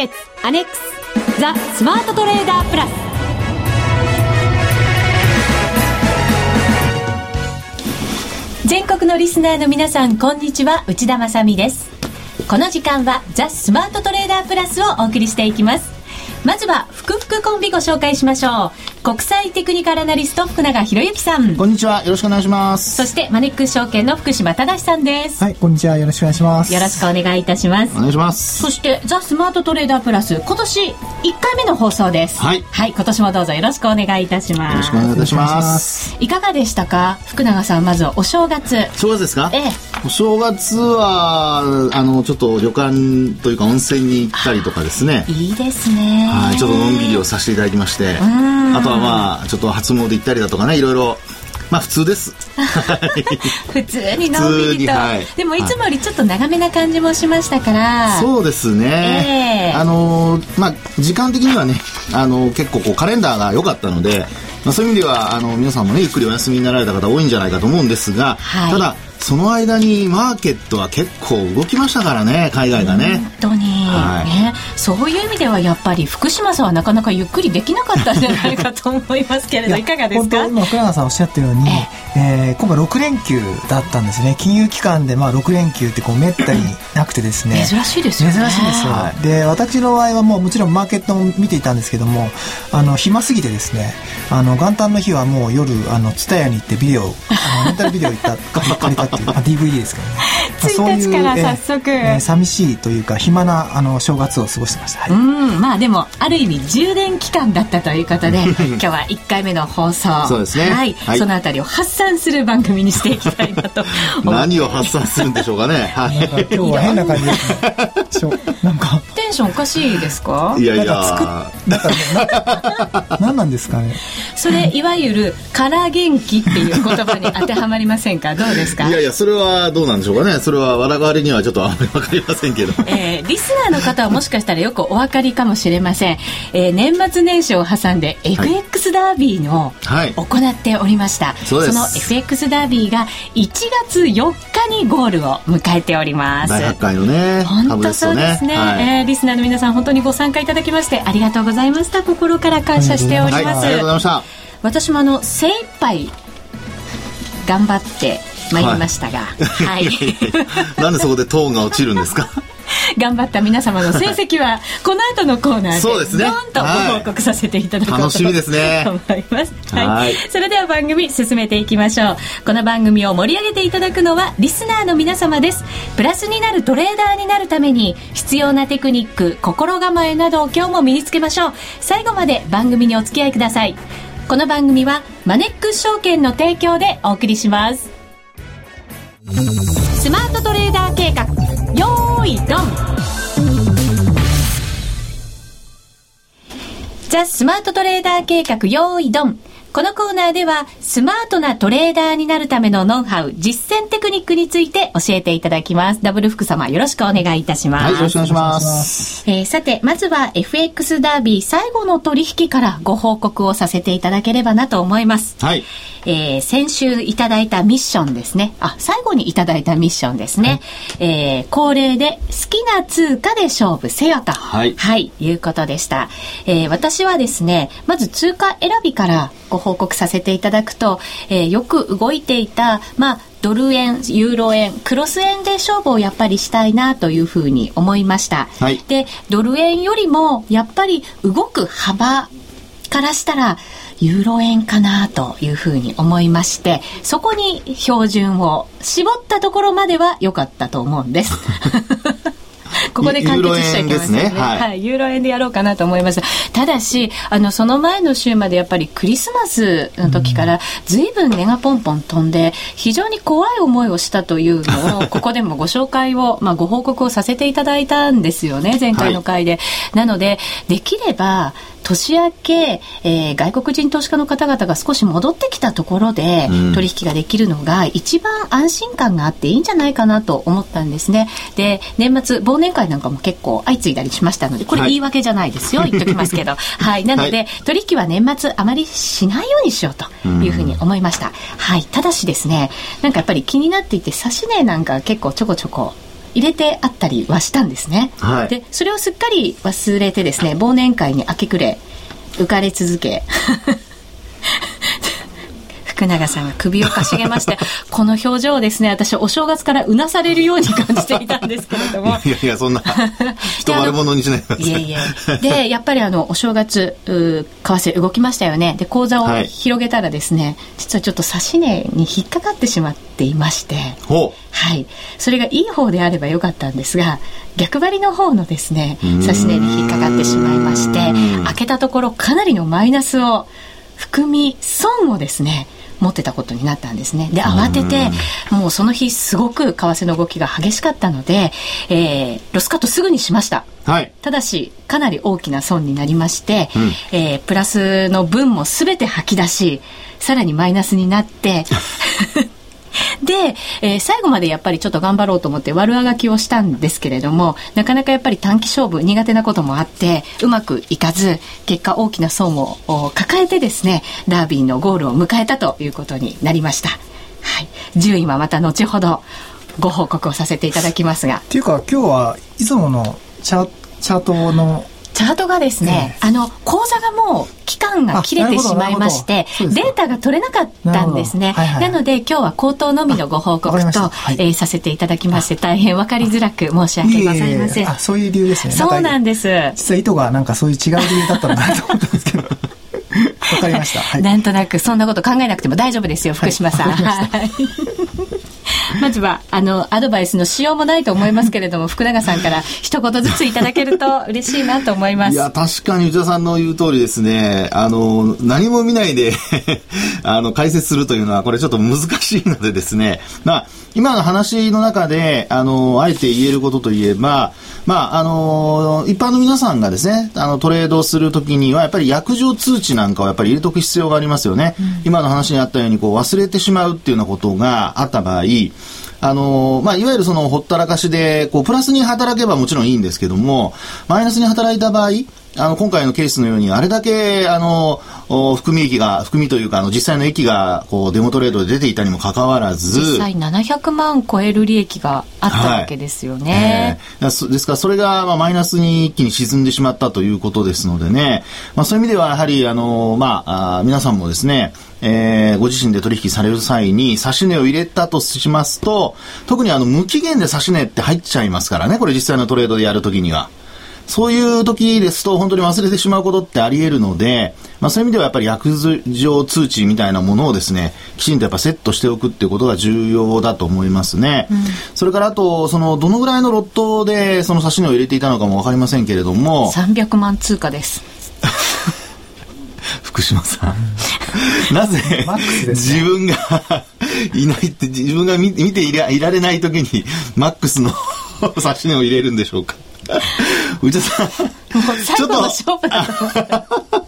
ケッツアネックスザ・スマートトレーダープラス。全国のリスナーの皆さんこんにちは。内田まさです。この時間はザ・スマートトレーダープラスをお送りしていきます。まずは、ふくふくコンビご紹介しましょう。国際テクニカルアナリスト、福永博之さん。こんにちは。よろしくお願いします。そして、マネックス証券の福島正さんです。はい、こんにちは。よろしくお願いします。よろしくお願いいたします。お願いします。そして、ザ・スマートトレーダープラス、今年1回目の放送です。はい。はい、今年もどうぞよろしくお願いいたします。よろしくお願いいたします。いかがでしたか？福永さん、まずはお正月。正月ですか？ええ。お正月は、あの、ちょっと旅館というか温泉に行ったりとかですね。いいですね。はい、ちょっとのんびりをさせていただきまして、あとはまあ、ちょっと初詣行ったりだとかね、いろいろまあ普通です。普通にのんびりと、はい、でもいつもよりちょっと長めな感じもしましたから。そうですね。えー、あのまあ時間的にはね、あの結構こうカレンダーが良かったので、まあそういう意味ではあの皆さんもねゆっくりお休みになられた方多いんじゃないかと思うんですが、はい、ただ。その間にマーケットは結構動きましたからね海外がね。本当に、はい、ね。そういう意味ではやっぱり福島さんはなかなかゆっくりできなかったんじゃないかと思いますけれどいかがですか？今福永さんおっしゃったように、えー、今回6連休だったんですね。金融機関でまあ6連休ってこうめったになくてですね。珍しいですよね。珍しいですよ、はい、で私の場合はもうもちろんマーケットも見ていたんですけどもあの暇すぎてですね。あの元旦の日はもう夜あの蔦屋に行ってビデオあのレンタルビデオ行った借りた DVD ですけどね、1日から早速、えー、寂しいというか暇なあの正月を過ごしてました、はい、うんまあでもある意味充電期間だったということで 今日は1回目の放送。そうですね、はい、はい、そのあたりを発散する番組にしていきたいなと 何を発散するんでしょうかね、はい、今日は変な感じですね。なんか。テンションおかしいですか？いやいや。なんか何なんですかね。それいわゆる「から元気」っていう言葉に当てはまりませんか？どうですか？いやいやそれはどうなんでしょうかね。それは我々にはちょっとあんまり分かりませんけど、えー、リスナーの方はもしかしたらよくお分かりかもしれません、えー、年末年始を挟んで FX ダービーの、はい、行っておりました、その FX ダービーが1月4日にゴールを迎えております。大発会のね本当そうですね、はい、えー、リスナーの皆さん本当にご参加いただきましてありがとうございました。心から感謝しております、はい、ありがとうございました。私もあの精一杯頑張ってまいりましたが、はい、なんでそこでトーンが落ちるんですか？頑張った皆様の成績はこの後のコーナーでそうですね。ドンとご報告させていただこうと、楽しみですね。思い。はい、それでは番組進めていきましょう。この番組を盛り上げていただくのはリスナーの皆様です。プラスになるトレーダーになるために必要なテクニック心構えなどを今日も身につけましょう。最後まで番組にお付き合いください。この番組はマネックス証券の提供でお送りしますスマートトレーダー計画。よーいドン。ザ・スマートトレーダー計画よーいドン。このコーナーではスマートなトレーダーになるためのノウハウ、実践テクニックについて教えていただきます。ダブル福様よろしくお願いいたします。はい、よろしくお願いします。えー、さて、まずは FX ダービー最後の取引からご報告をさせていただければなと思います。はい。えー、先週いただいたミッションですね。あ、最後にいただいたミッションですね。はい、えー、恒例で好きな通貨で勝負せよと。はい。はい、いうことでした。えー、私はですね、まず通貨選びからご報告させていただくと、えー、よく動いていた、まあ、ドル円、ユーロ円、クロス円で勝負をやっぱりしたいなというふうに思いました。はい、で、ドル円よりもやっぱり動く幅からしたら、ユーロ円かなというふうに思いまして、そこに標準を絞ったところまでは良かったと思うんです。ここで完結しちゃいけませんね。ねはい、はい、ユーロ円でやろうかなと思いました。ただし、あの、その前の週までやっぱりクリスマスの時から、ずいぶん値がポンポン飛んで、非常に怖い思いをしたというのを、ここでもご紹介を、まあ、ご報告をさせていただいたんですよね、前回の回で。はい、なので、できれば、年明け、えー、外国人投資家の方々が少し戻ってきたところで取引ができるのが一番安心感があっていいんじゃないかなと思ったんですね。で、年末、忘年会なんかも結構相次いだりしましたので、これ言い訳じゃないですよ。はい、言っときますけど。はい。なので、はい、取引は年末あまりしないようにしようというふうに思いました。はい。ただしですね、なんかやっぱり気になっていて、指し値なんか結構ちょこちょこ入れてあったりはしたんですね。はい、で、それをすっかり忘れてですね、忘年会に明け暮れ、浮かれ続け、福永さんが首をかしげまして、この表情をですね、私お正月からうなされるように感じていたんですけれども。いやいや、そんな、人悪者にしないいやいや。で、やっぱりあの、お正月、為替動きましたよね。で、口座を広げたらですね、はい、実はちょっと指値に引っかかってしまっていまして、はい。それがいい方であればよかったんですが、逆張りの方のですね、指値に引っかかってしまいまして、開けたところかなりのマイナスを含み損をですね、持ってたことになったんですね。で、慌てて、もうその日すごく為替の動きが激しかったので、えー、ロスカットすぐにしました。はい、ただし、かなり大きな損になりまして、うん、えー、プラスの分も全て吐き出し、さらにマイナスになって、で、えー、最後までやっぱりちょっと頑張ろうと思って悪あがきをしたんですけれども、なかなかやっぱり短期勝負苦手なこともあって、うまくいかず、結果大きな損を抱えてですね、ダービーのゴールを迎えたということになりました。はい。順位はまた後ほどご報告をさせていただきますが。っていうか今日はいつものチャチャートのチャートがですね、えー、あの、口座がもう期間が切れてしまいまして、データが取れなかったんですね。なはいはい、なので、今日は口頭のみのご報告と、はい、えー、させていただきまして、大変分かりづらく申し訳ございません。あ、そういう理由ですね。そうなんです。実は意図がなんかそういう違う理由だったのかなと思ったんですけど。わかりました。はい、なんとなくそんなこと考えなくても大丈夫ですよ、福島さん。はい。まずは、あの、アドバイスのしようもないと思いますけれども、福永さんから一言ずついただけると嬉しいなと思います。いや、確かに内田さんの言う通りですね、あの、何も見ないで あの、解説するというのは、これちょっと難しいのでですね、まあ、今の話の中で、あの、あえて言えることといえば、まあ、あの、一般の皆さんがですね、あの、トレードするときには、やっぱり約定通知なんかをやっぱり入れとく必要がありますよね。うん、今の話にあったように、こう、忘れてしまうっていうようなことがあった場合、あの、まあ、いわゆるその、ほったらかしで、こう、プラスに働けばもちろんいいんですけども、マイナスに働いた場合、あの、今回のケースのように、あれだけ、あの、含み益が、含みというか、あの、実際の益が、こう、デモトレードで出ていたにもかかわらず、実際700万超える利益があったわけですよね。はい、えー、ですから、それが、まあ、マイナスに一気に沈んでしまったということですのでね、まあ、そういう意味では、やはり、あの、まあ、あ皆さんもですね、えー、ご自身で取引される際に、指値を入れたとしますと、特にあの、無期限で指値って入っちゃいますからね、これ実際のトレードでやるときには。そういう時ですと本当に忘れてしまうことってあり得るので、まあそういう意味ではやっぱり約定通知みたいなものをですね、きちんとやっぱセットしておくっていうことが重要だと思いますね。うん、それからあと、その、どのぐらいのロットでその指値を入れていたのかもわかりませんけれども。300万通貨です。福島さん。なぜ、自分が いないって、自分が見ていらいられない時に、マックスの指値を入れるんでしょうか内田さん。最後の勝負だと思った。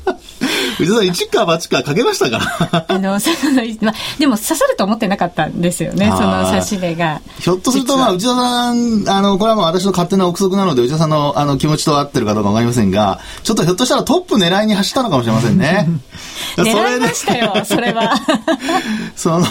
内田さん、一か八かかけましたかあの、その、まあ、でも刺さると思ってなかったんですよね、その差し値が。ひょっとすると、まあ、内田さん、あの、これはもう私の勝手な憶測なので、内田さんのあの気持ちと合ってるかどうかわかりませんが、ちょっとひょっとしたらトップ狙いに走ったのかもしれませんね。狙いましたよ、それは。その、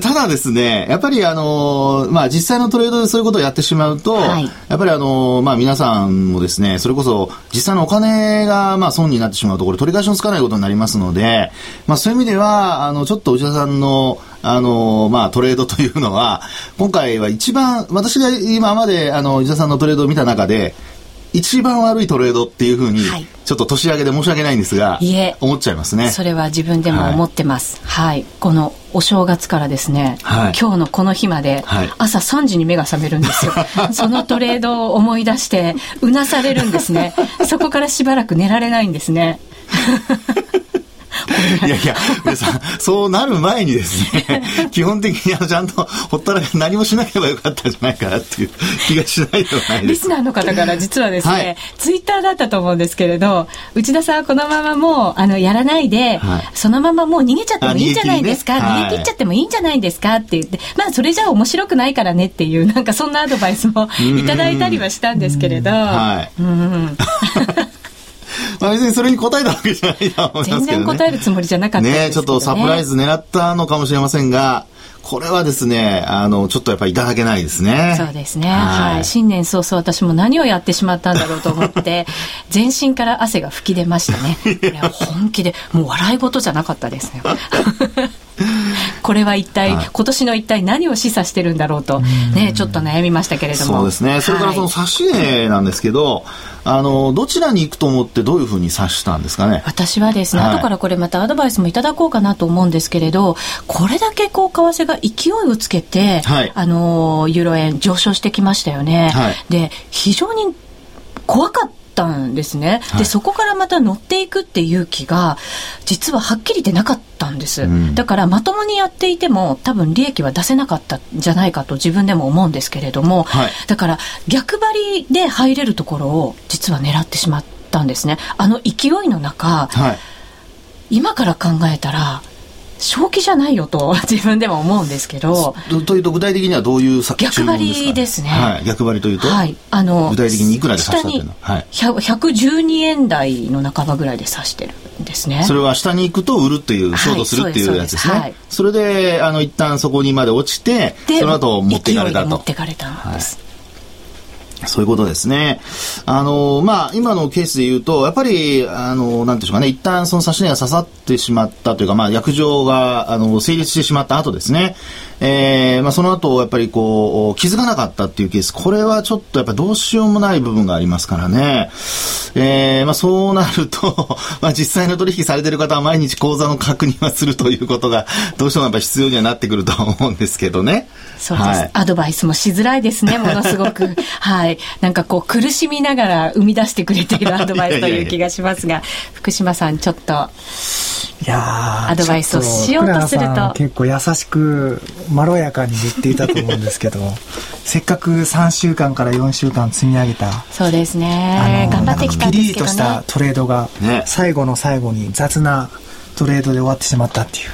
ただですね、やっぱりあの、まあ、実際のトレードでそういうことをやってしまうと、はい、やっぱりあの、まあ、皆さんもですね、それこそ、実際のお金が、まあ、損になってしまうと、これ取り返しのつかないことになりますので、まあ、そういう意味では、あの、ちょっと内田さんの、あの、まあ、トレードというのは、今回は一番、私が今まで、あの、内田さんのトレードを見た中で、一番悪いトレードっていうふうに、ちょっと年明けで申し訳ないんですが、いえ、思っちゃいますね。それは自分でも思ってます。はい。はい、このお正月からですね、はい、今日のこの日まで、朝3時に目が覚めるんですよ。そのトレードを思い出して、うなされるんですね。そこからしばらく寝られないんですね。いやいや、皆さん、そうなる前にですね、基本的にあのちゃんとほったら何もしなければよかったんじゃないかなっていう気がしないではないです。リスナーの方から実はですね、はい、ツイッターだったと思うんですけれど、内田さんはこのままもう、あの、やらないで、はい、そのままもう逃げちゃってもいいんじゃないですか、逃げ,、ね、逃げ切っちゃってもいいんじゃないですか？って言って、まあ、それじゃ面白くないからねっていう、なんかそんなアドバイスもいただいたりはしたんですけれど、はい。うんまあ別にそれに答えたわけじゃないと思いますけどね。全然答えるつもりじゃなかったね。ねちょっとサプライズ狙ったのかもしれませんが、これはですね、あの、ちょっとやっぱりいただけないですね。そうですね。はい、はい。新年早々私も何をやってしまったんだろうと思って、全身から汗が吹き出ましたね。本気で、もう笑い事じゃなかったですね。これは一体、はい、今年の一体何を示唆してるんだろうと、ね、ちょっと悩みましたけれども。そうですね。それからその指値なんですけど、あの、どちらに行くと思ってどういうふうに指したんですかね？私はですね、はい、後からこれまたアドバイスもいただこうかなと思うんですけれど、これだけこう、為替が勢いをつけて、はい、あの、ユーロ円上昇してきましたよね。はい、で、非常に怖かったたんですね、はい、でそこからまた乗っていくっていう気が実ははっきり出なかったんです、うん、だからまともにやっていても多分利益は出せなかったんじゃないかと自分でも思うんですけれども、はい、だから逆張りで入れるところを実は狙ってしまったんですね。あの勢いの中、はい、今から考えたら正気じゃないよと 自分でも思うんですけど。というと具体的にはどういう逆張りですね。はい、逆張りというと、はい、あの具体的にいくらで指したっていうのはい、112円台の半ばぐらいで指してるんですね。それは下に行くと売るっていう、ショートするっていうやつですね。はい、それで、あの、一旦そこにまで落ちて、その後持っていかれたと。持っていかれたんです。そういうことですね。あの、まあ、今のケースで言うと、やっぱり、あの、なんていうかね、一旦その指値が刺さってしまったというか、まあ、約定が、あの、成立してしまった後ですね。えー、まあ、その後、やっぱりこう、気づかなかったっていうケース、これはちょっとやっぱどうしようもない部分がありますからね。えー、まあ、そうなると、まあ、実際の取引されてる方は毎日口座の確認はするということが、どうしてもやっぱ必要にはなってくると思うんですけどね。そうです、はい、アドバイスもしづらいですね、ものすごく。はい。なんかこう、苦しみながら生み出してくれているアドバイスという気がしますが、福島さん、ちょっと。いやアドバイスをしようとすると。結構優しくまろやかに言っていたと思うんですけど せっかく3週間から4週間積み上げたそうですね。頑張ってきたんですけど、ね、ピリとしたトレードが、最後の最後に雑なトレードで終わってしまったっていう、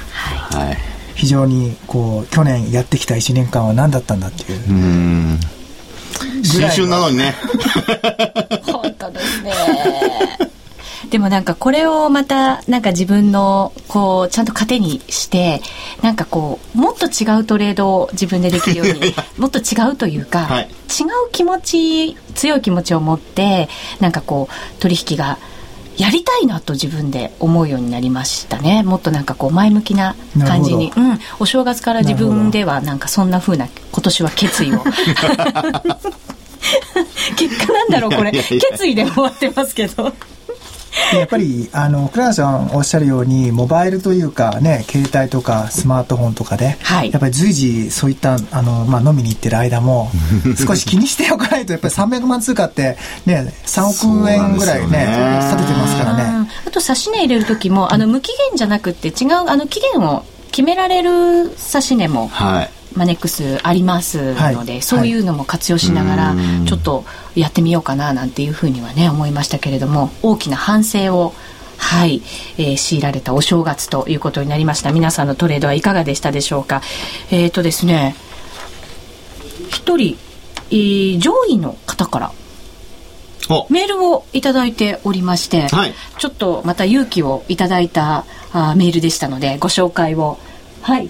はい、非常にこう去年やってきた1年間は何だったんだっていう。うん。新春なのにね。本当ですねでもなんかこれをまたなんか自分のこうちゃんと糧にしてなんかこうもっと違うトレードを自分でできるように もっと違うというか、はい、違う気持ち強い気持ちを持ってなんかこう取引がやりたいなと自分で思うようになりましたね。もっとなんかこう前向きな感じに、うん、お正月から自分ではなんかそんなふうな今年は決意を。結果なんだろうこれ。決意で終わってますけどやっぱり、あの、倉田さんおっしゃるように、モバイルというかね、携帯とかスマートフォンとかで、はい、やっぱり随時そういった、あの、まあ、飲みに行ってる間も、少し気にしておかないと、やっぱり300万通貨って、ね、3億円ぐらいね、ね。立ててますからね。あと、指値入れる時も、あの、無期限じゃなくて、違う、あの、期限を決められる指値も、はいマネックスありますので、はい、そういうのも活用しながら、ちょっとやってみようかななんていうふうにはね思いましたけれども大きな反省をはい、えー、強いられたお正月ということになりました。皆さんのトレードはいかがでしたでしょうか。えっ、ー、とですね一人、えー、上位の方からメールをいただいておりまして、はい、ちょっとまた勇気をいただいたあメールでしたのでご紹介をはい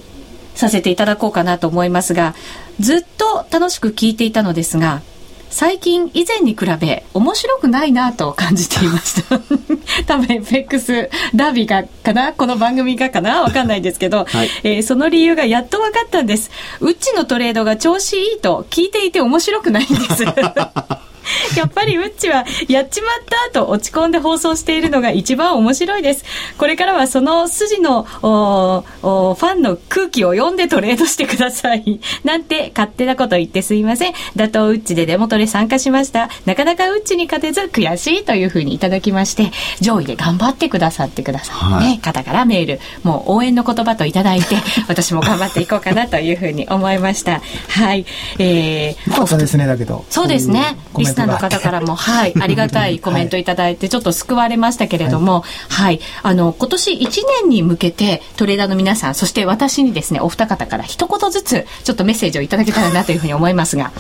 させていただこうかなと思いますが、ずっと楽しく聞いていたのですが、最近以前に比べ面白くないなと感じていました。多分 FX ダービーがかな？この番組がかな？わかんないですけど、はい、えー、その理由がやっと分かったんです。うちのトレードが調子いいと聞いていて面白くないんです。やっぱりウッチはやっちまったと落ち込んで放送しているのが一番面白いです。これからはその筋のおおファンの空気を読んでトレードしてください。なんて勝手なこと言ってすいません。打倒ウッチでデモトレ参加しました。なかなかウッチに勝てず悔しいというふうにいただきまして、上位で頑張ってくださってください、ね。方からメール、もう応援の言葉といただいて、私も頑張っていこうかなというふうに思いました。はい。えー、そうですね、だけど。そうですね。リスナーの方からも、はい、ありがたいコメントいただいて、ちょっと救われましたけれども、はい、あの、今年1年に向けて、トレーダーの皆さん、そして私にですね、お二方から一言ずつ、ちょっとメッセージをいただけたらなというふうに思いますが。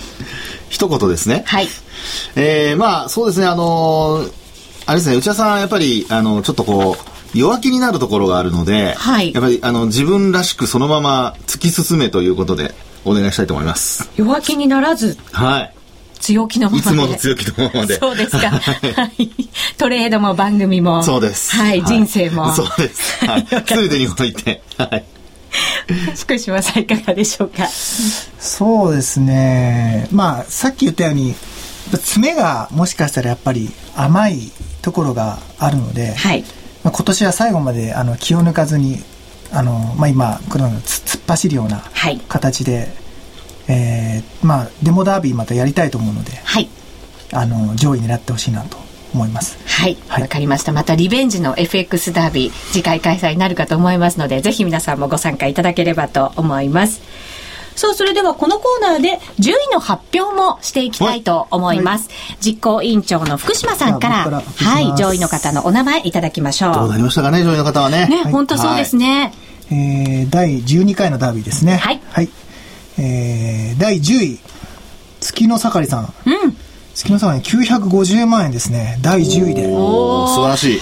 一言ですね。はい。えー、まあ、そうですね、あのー、あれですね、内田さん、やっぱり、あの、ちょっとこう、弱気になるところがあるので、はい、やっぱりあの自分らしくそのまま突き進めということでお願いしたいと思います。弱気にならず。はい。強気のままいつもの強気のままで。そうですか。はい。トレードも番組も。そうです。はい。人生も。そうです。はい。すべてにおいて。はい。福島さんいかがでしょうか？そうですね。まあ、さっき言ったように、爪がもしかしたらやっぱり甘いところがあるので、はい、まあ、今年は最後まであの気を抜かずにあの、まあ、今この突っ走るような形で、はい、えー、まあ、デモダービーまたやりたいと思うので、はい、あの上位狙ってほしいなと思います。はい。わ、はい、かりました。またリベンジの FX ダービー、次回開催になるかと思いますので、ぜひ皆さんもご参加いただければと思います。そう、それではこのコーナーで順位の発表もしていきたいと思います。はい、実行委員長の福島さんから、からはい、上位の方のお名前いただきましょう。どうなりましたかね、上位の方はね。ね、本当そうですね。はい、えー、第12回のダービーですね。はい。はい。えー、第10位、月の盛りさん。うん。月の盛り950万円ですね。第10位で。おお素晴らしい。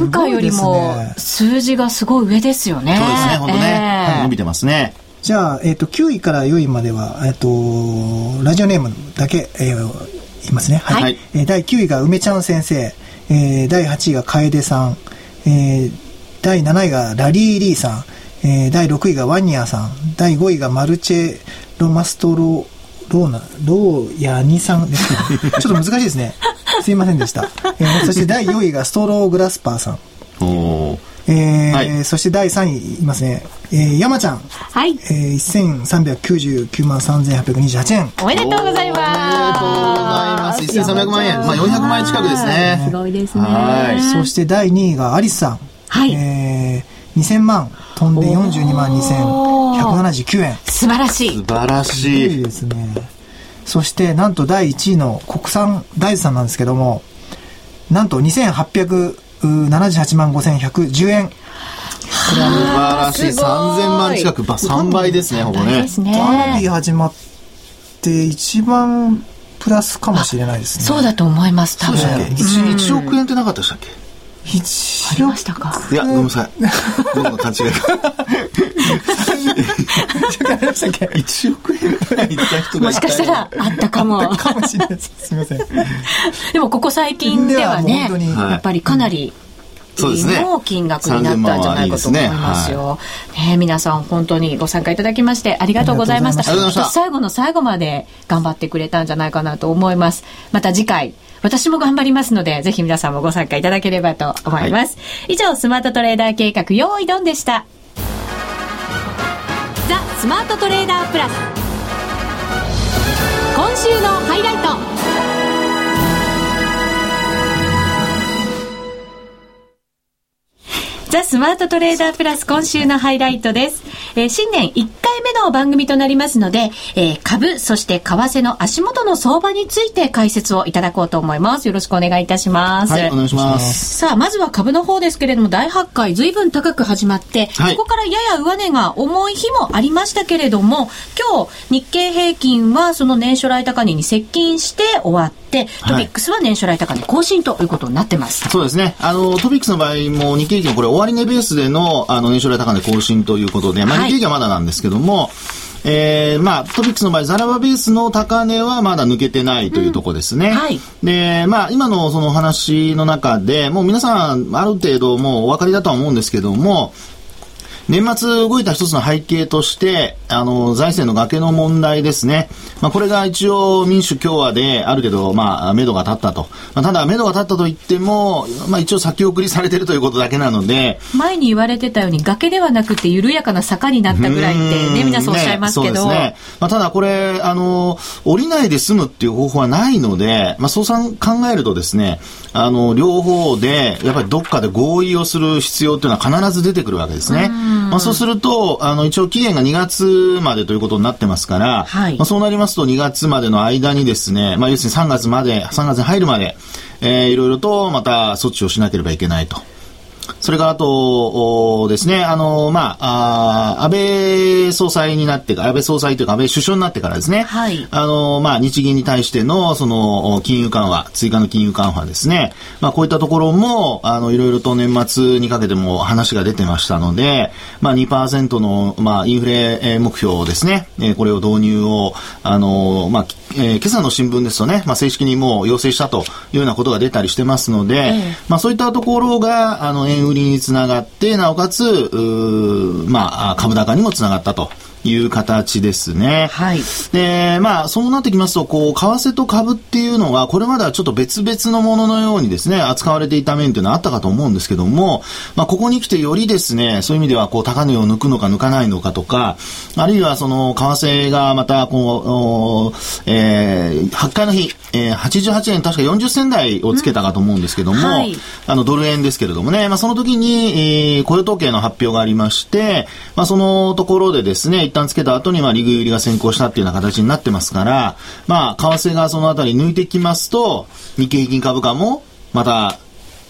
前回よりも数字がすごい上ですよね。そうですね、本当ね。えー、伸びてますね。じゃあ、えっ、ー、と、9位から4位までは、えっ、ー、と、ラジオネームだけ、えー、言いますね。はい。はい、えー、第9位が梅ちゃん先生、えー、第8位が楓さん、えー、第7位がラリー・リーさん、えー、第6位がワニアさん、第5位がマルチェ・ロマストロ、ローナ、ローヤニさんですけど、ちょっと難しいですね。すいませんでした。えー、そして第4位がストロー・グラスパーさん。おー。えーはい、そして第3位いますね、えー、山ちゃん、はい。えー、1399万3828円。おめでとうございます。おめでとうございます。1300万円、まあ、400万円近くですね。すごいですね。はい。そして第2位がアリスさん、はい。えー、2000万飛んで42万2179円素晴らしい素晴らしいですねそしてなんと第1位の国産大豆さんなんですけどもなんと2800 78万5110円。素晴らしい。3000万近く、3倍ですね、ほぼね。ねバービー始まって一番プラスかもしれないですね。そうだと思います、多分。そうでしたっけ？1, 億円ってなかったでしたっけ？一ありましたか？いや、ごめんなさい。僕の勘違いが。1億円ぐらいいった人がもしかしたらあったかも。かもしれないです。すみません。でもここ最近ではね、やっぱりかなり、そうですね。の金額になったんじゃないかと思いますよ。ね、ね、皆さん本当にご参加いただきましてありがとうございました。した最後の最後まで頑張ってくれたんじゃないかなと思います。また次回私も頑張りますので、ぜひ皆さんもご参加いただければと思います。はい、以上、スマートトレーダー計画、用意ドンでした。ザ・スマートトレーダープラス。今週のハイライト。ザ・スマートトレーダープラス今週のハイライトです。えー、新年1回目の番組となりますので、えー、株、そして為替の足元の相場について解説をいただこうと思います。よろしくお願いいたします。はい、お願いします。さあ、まずは株の方ですけれども、大発会、随分高く始まって、はい、ここからやや上値が重い日もありましたけれども、今日、日経平均はその年初来高値に接近して終わって、トピックスは年初来高値更新ということになってます。そうですね。あの、トピックスの場合も日経平均これ終値ベースでの、あの、年初来高値更新ということで、まあ、日経平均はまだなんですけども、はいえー、まあ、トピックスの場合、ザラバベースの高値はまだ抜けてないというところですね。うん、はい。で、まあ、今のその話の中で、もう皆さん、ある程度もうお分かりだとは思うんですけども、年末動いた一つの背景として、あの、財政の崖の問題ですね。まあ、これが一応民主共和である程度、まあ、目処が立ったと。まあ、ただ、目処が立ったと言っても、まあ、一応先送りされてるということだけなので。前に言われてたように、崖ではなくて緩やかな坂になったぐらいってね、皆さんおっしゃいますけど。ね、ね。まあ、ただこれ、あの、降りないで済むっていう方法はないので、まあ、そう考えるとですね、あの、両方で、やっぱりどっかで合意をする必要っていうのは必ず出てくるわけですね。まあ、そうすると、あの、一応期限が2月までということになってますから、はい、まあ、そうなりますと2月までの間にですね、まあ、要するに3月まで、3月に入るまで、えー、いろいろとまた措置をしなければいけないと。それからあと、ですね、あの、まあ、あ安倍総裁になってから、安倍総裁というか安倍首相になってからですね、はい、あの、まあ、日銀に対しての、その、金融緩和、追加の金融緩和ですね、まあ、こういったところも、あの、いろいろと年末にかけても話が出てましたので、まあ、2%の、まあ、インフレ目標ですね、えこれを導入を、あの、まあ、えー、今朝の新聞ですとね、まあ、正式にもう要請したというようなことが出たりしてますので、えー、まあ、そういったところが、あの、円売りにつながって、なおかつ、まあ、株高にもつながったと。いう形ですね。はい。で、まあ、そうなってきますと、こう、為替と株っていうのは、これまではちょっと別々のもののようにですね、扱われていた面というのはあったかと思うんですけども、まあ、ここに来てよりですね、そういう意味では、こう、高値を抜くのか抜かないのかとか、あるいはその、為替がまた、こう、えー、8回の日、えー、88円確か40銭台をつけたかと思うんですけども、うんはい、あの、ドル円ですけれどもね、まあ、その時に、えー、雇用統計の発表がありまして、まあ、そのところでですね、一旦つけた後に、まあ、リグ売りが先行したっていうような形になってますから、まあ、為替がそのあたり抜いてきますと、日経平均株価も、また、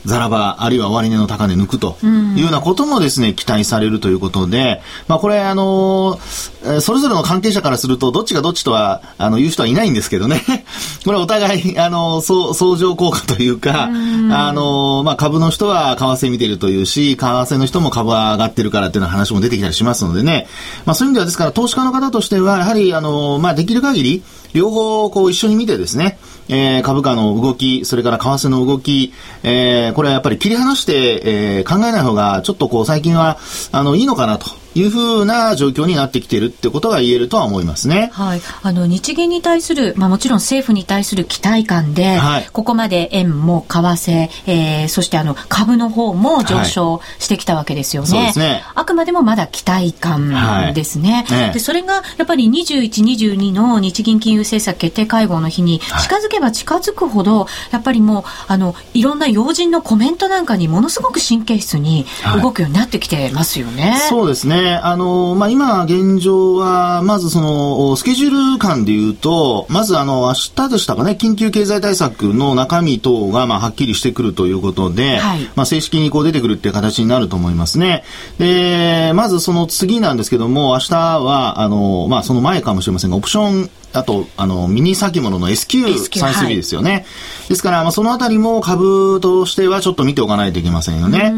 ザラバ、あるいは終値の高値抜くというようなこともですね、期待されるということで、まあこれあのー、それぞれの関係者からすると、どっちがどっちとは、あの、言う人はいないんですけどね。これお互い、あの、相乗効果というか、あのー、まあ株の人は為替見てるというし、為替の人も株は上がってるからっていう話も出てきたりしますのでね。まあそういう意味ではですから、投資家の方としては、やはり、あのー、まあできる限り、両方こう一緒に見てですね、えー、株価の動き、それから為替の動き、えー、これはやっぱり切り離して、えー、考えない方が、ちょっとこう最近は、あの、いいのかなと。いうふうな状況になってきているってことが言えるとは思いますね。はい。あの、日銀に対する、まあもちろん政府に対する期待感で、はい、ここまで円も為替、えー、そしてあの、株の方も上昇してきたわけですよね。はい、そうですね。あくまでもまだ期待感ですね。はい、で、それがやっぱり21、22の日銀金融政策決定会合の日に近づけば近づくほど、やっぱりもう、あの、いろんな要人のコメントなんかにものすごく神経質に動くようになってきてますよね。そうですね。あの、まあ、今、現状は、まずその、スケジュール感で言うと、まずあの、明日でしたかね、緊急経済対策の中身等が、まあ、はっきりしてくるということで、はい、まあ、正式にこう出てくるっていう形になると思いますね。で、まずその次なんですけども、明日は、あの、まあ、その前かもしれませんが、オプションあと、あの、ミニ先物の SQ33 ですよね。はい、ですから、まあ、そのあたりも株としてはちょっと見ておかないといけませんよね。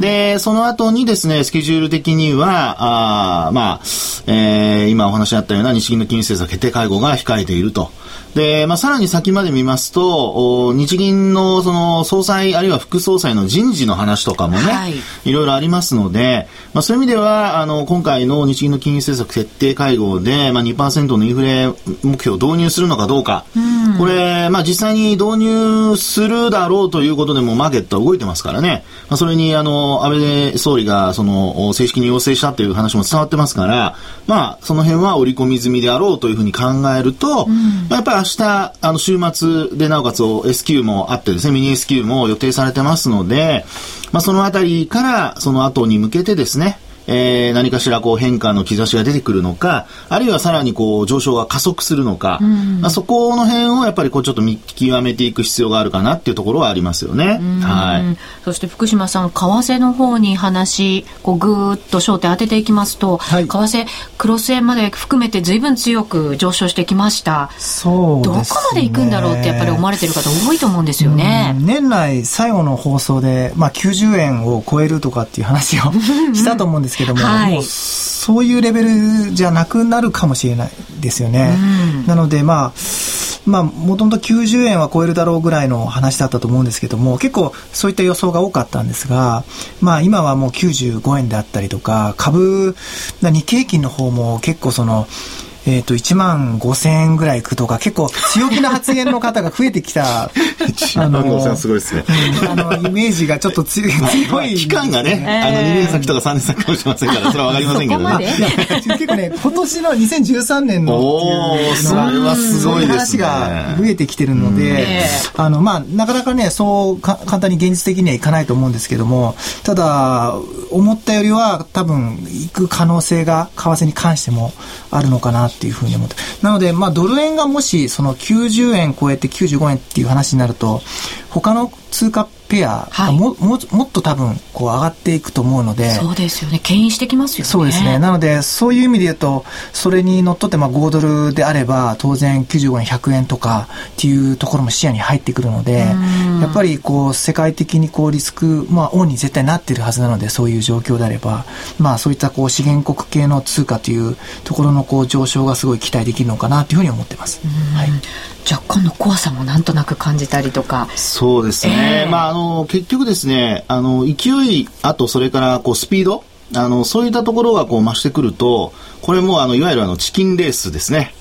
で、その後にですね、スケジュール的には、あまあ、えー、今お話にあったような日銀の金融政策決定会合が控えていると。で、まあ、さらに先まで見ますと、日銀のその総裁あるいは副総裁の人事の話とかもね、はい、いろいろありますので、まあ、そういう意味では、あの、今回の日銀の金融政策決定会合で、まあ、2%のインフレ目標を導入するのかどうか、うん、これ、まあ、実際に導入するだろうということでもマーケットは動いてますからね、まあ、それに、あの、安倍総理が、その、正式に要請したという話も伝わってますから、まあ、その辺は織り込み済みであろうというふうに考えると、うん、まあ、やっぱり日、あの、週末でなおかつ S q もあってですね、ミニ S q も予定されてますので、まあ、そのあたりから、その後に向けてですね、えー、何かしらこう変化の兆しが出てくるのか、あるいはさらにこう上昇が加速するのか、うん、まあ、そこの辺をやっぱりこうちょっと見極めていく必要があるかなっていうところはありますよね。はい。そして福島さん、為替の方に話、こうぐーっと焦点当てていきますと、はい、為替、クロス円まで含めて随分強く上昇してきました。そう、ね、どこまで行くんだろうってやっぱり思われてる方多いと思うんですよね。年内最後の放送で、まあ90円を超えるとかっていう話を したと思うんですけども、はい、もうそういうレベルじゃなくなるかもしれないですよね。うん、なのでまあまあ、もともと90円は超えるだろうぐらいの話だったと思うんですけども、結構そういった予想が多かったんですが、まあ今はもう95円であったりとか、株、日経平均の方も結構その、えっ、ー、と、1万5千円ぐらいいくとか、結構強気な発言の方が増えてきた。1万5千すごいですね。あの、イメージがちょっと強い。強い期間がね、あの、2年先とか3年先かもしれませんから、それはわかりませんけどね。結構ね、今年の2013年のおー、それはすごいですね。話が増えてきてるので、あの、まあ、なかなかね、そう簡単に現実的にはいかないと思うんですけども、ただ、思ったよりは多分、行く可能性が、為替に関してもあるのかなっていうふうに思って。なので、まあ、ドル円がもし、その90円超えて95円っていう話になると、他の通貨ペア、はい、もももっと多分こう上がっていくと思うので。そうですよね。牽引してきますよね。そうですね。なのでそういう意味で言うとそれにのっとってまあ5ドルであれば当然95円100円とかっていうところも視野に入ってくるのでやっぱりこう世界的にこうリスク、まあ、オンに絶対なってるはずなのでそういう状況であれば、まあ、そういったこう資源国系の通貨というところのこう上昇がすごい期待できるのかなというふうに思ってます。はい、若干の怖さもなんとなく感じたりとか。そうですね。えー、まあ、あの、結局ですね、あの、勢い、あとそれからこうスピード、あの、そういったところがこう増してくると、これもあの、いわゆるあの、チキンレースですね。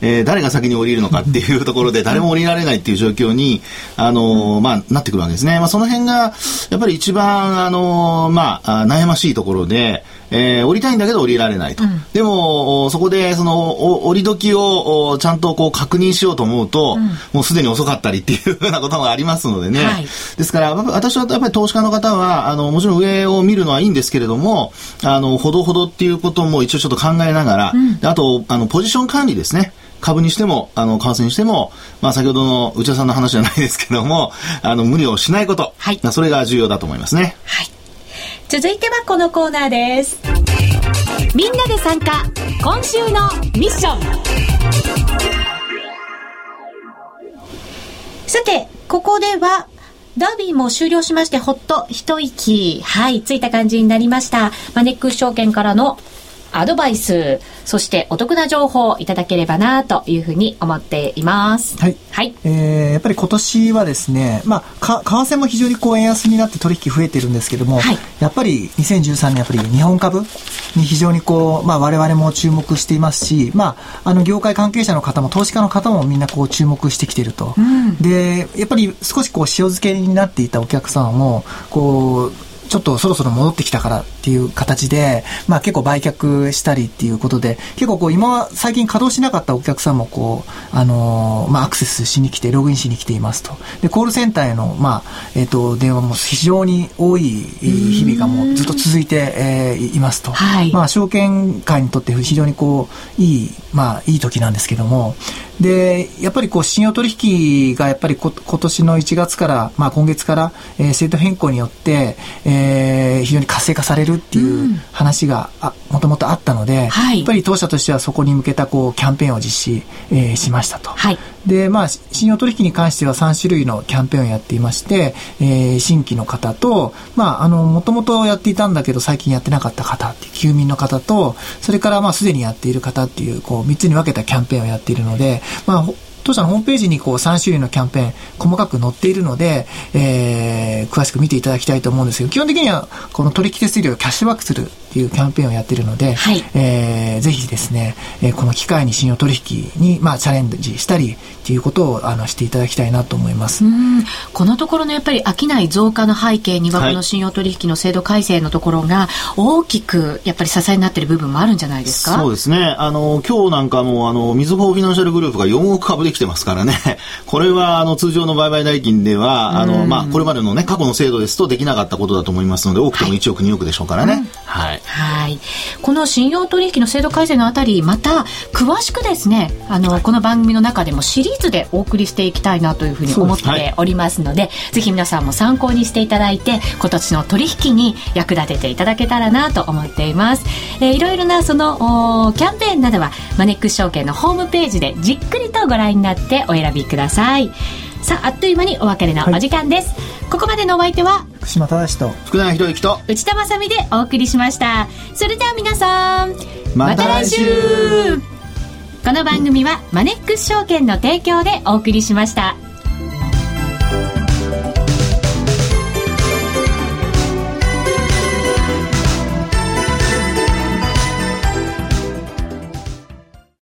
えー、誰が先に降りるのかっていうところで 誰も降りられないっていう状況に、あのー、まあ、なってくるわけですね。まあ、その辺が、やっぱり一番、あのー、まあ、悩ましいところで、えー、降りたいんだけど降りられないと。うん、でも、そこで、その、降り時をちゃんとこう確認しようと思うと、うん、もうすでに遅かったりっていうようなことがありますのでね。はい、ですから、私はやっぱり投資家の方は、あの、もちろん上を見るのはいいんですけれども、あの、ほどほどっていうことも一応ちょっと考えながら、うん、あと、あの、ポジション管理ですね。株にしても、あの、為替にしても、まあ、先ほどの内田さんの話じゃないですけども、あの、無理をしないこと。はい。それが重要だと思いますね。はい。続いてはこのコーナーです。みんなで参加、今週のミッション。さて、ここでは、ダービーも終了しまして、ほっと一息、はい、ついた感じになりました。マネックス証券からのアドバイス、そしてお得な情報をいただければなというふうに思っています。はい。はい。えー、やっぱり今年はですね、まあ、か、為替も非常にこう円安になって取引増えてるんですけども、はい、やっぱり2013年やっぱり日本株に非常にこう、まあ我々も注目していますし、まあ、あの業界関係者の方も投資家の方もみんなこう注目してきていると。うん、で、やっぱり少しこう塩漬けになっていたお客さんも、こう、ちょっとそろそろ戻ってきたからっていう形で、まあ結構売却したりっていうことで、結構こう今は最近稼働しなかったお客さんもこう、あのー、まあアクセスしに来て、ログインしに来ていますと。で、コールセンターへの、まあ、えっ、ー、と、電話も非常に多い日々がもうずっと続いて、えー、いますと。はい、まあ証券界にとって非常にこう、いい、まあいい時なんですけども、で、やっぱりこう、信用取引がやっぱりこ今年の1月から、まあ今月から、えー、制度変更によって、えー、非常に活性化されるっていう話が、もともとあったので、はい、やっぱり当社としてはそこに向けたこう、キャンペーンを実施、えー、しましたと。はい、で、まあ、信用取引に関しては3種類のキャンペーンをやっていまして、えー、新規の方と、まあ、あの、もともとやっていたんだけど最近やってなかった方っていう、休眠の方と、それからまあ、すでにやっている方っていう、こう、3つに分けたキャンペーンをやっているので、まあ、当社のホームページにこう3種類のキャンペーン細かく載っているので、えー、詳しく見ていただきたいと思うんですけど、基本的にはこの取引手数料をキャッシュバックするっていうキャンペーンをやっているので、はい、えー、ぜひですね、えー、この機会に信用取引に、まあ、チャレンジしたりっていうことをあのしていただきたいなと思います。このところのやっぱり商い増加の背景には、この信用取引の制度改正のところが大きくやっぱり支えになっている部分もあるんじゃないですか？そうですね。あの、今日なんかも、あの、みずほフィナンシャルグループが4億株できてますからね。これは、あの、通常の売買代金では、あの、まあ、これまでのね、過去の制度ですとできなかったことだと思いますので、多くても1億、2億でしょうからね。はい。はい。この信用取引の制度改正のあたり、また、詳しくですね、あの、この番組の中でもシリーズでお送りしていきたいなというふうに思っておりますので、はい、ぜひ皆さんも参考にしていただいて、今年の取引に役立てていただけたらなと思っています。えー、いろいろなその、キャンペーンなどは、マネックス証券のホームページでじっくりとご覧になってお選びください。さあ、あっという間にお別れのお時間です。はい、ここまでのお相手は福島正と福永博之と内田まさでお送りしました。それでは皆さんまた来週,ま、この番組はマネックス証券の提供でお送りしました。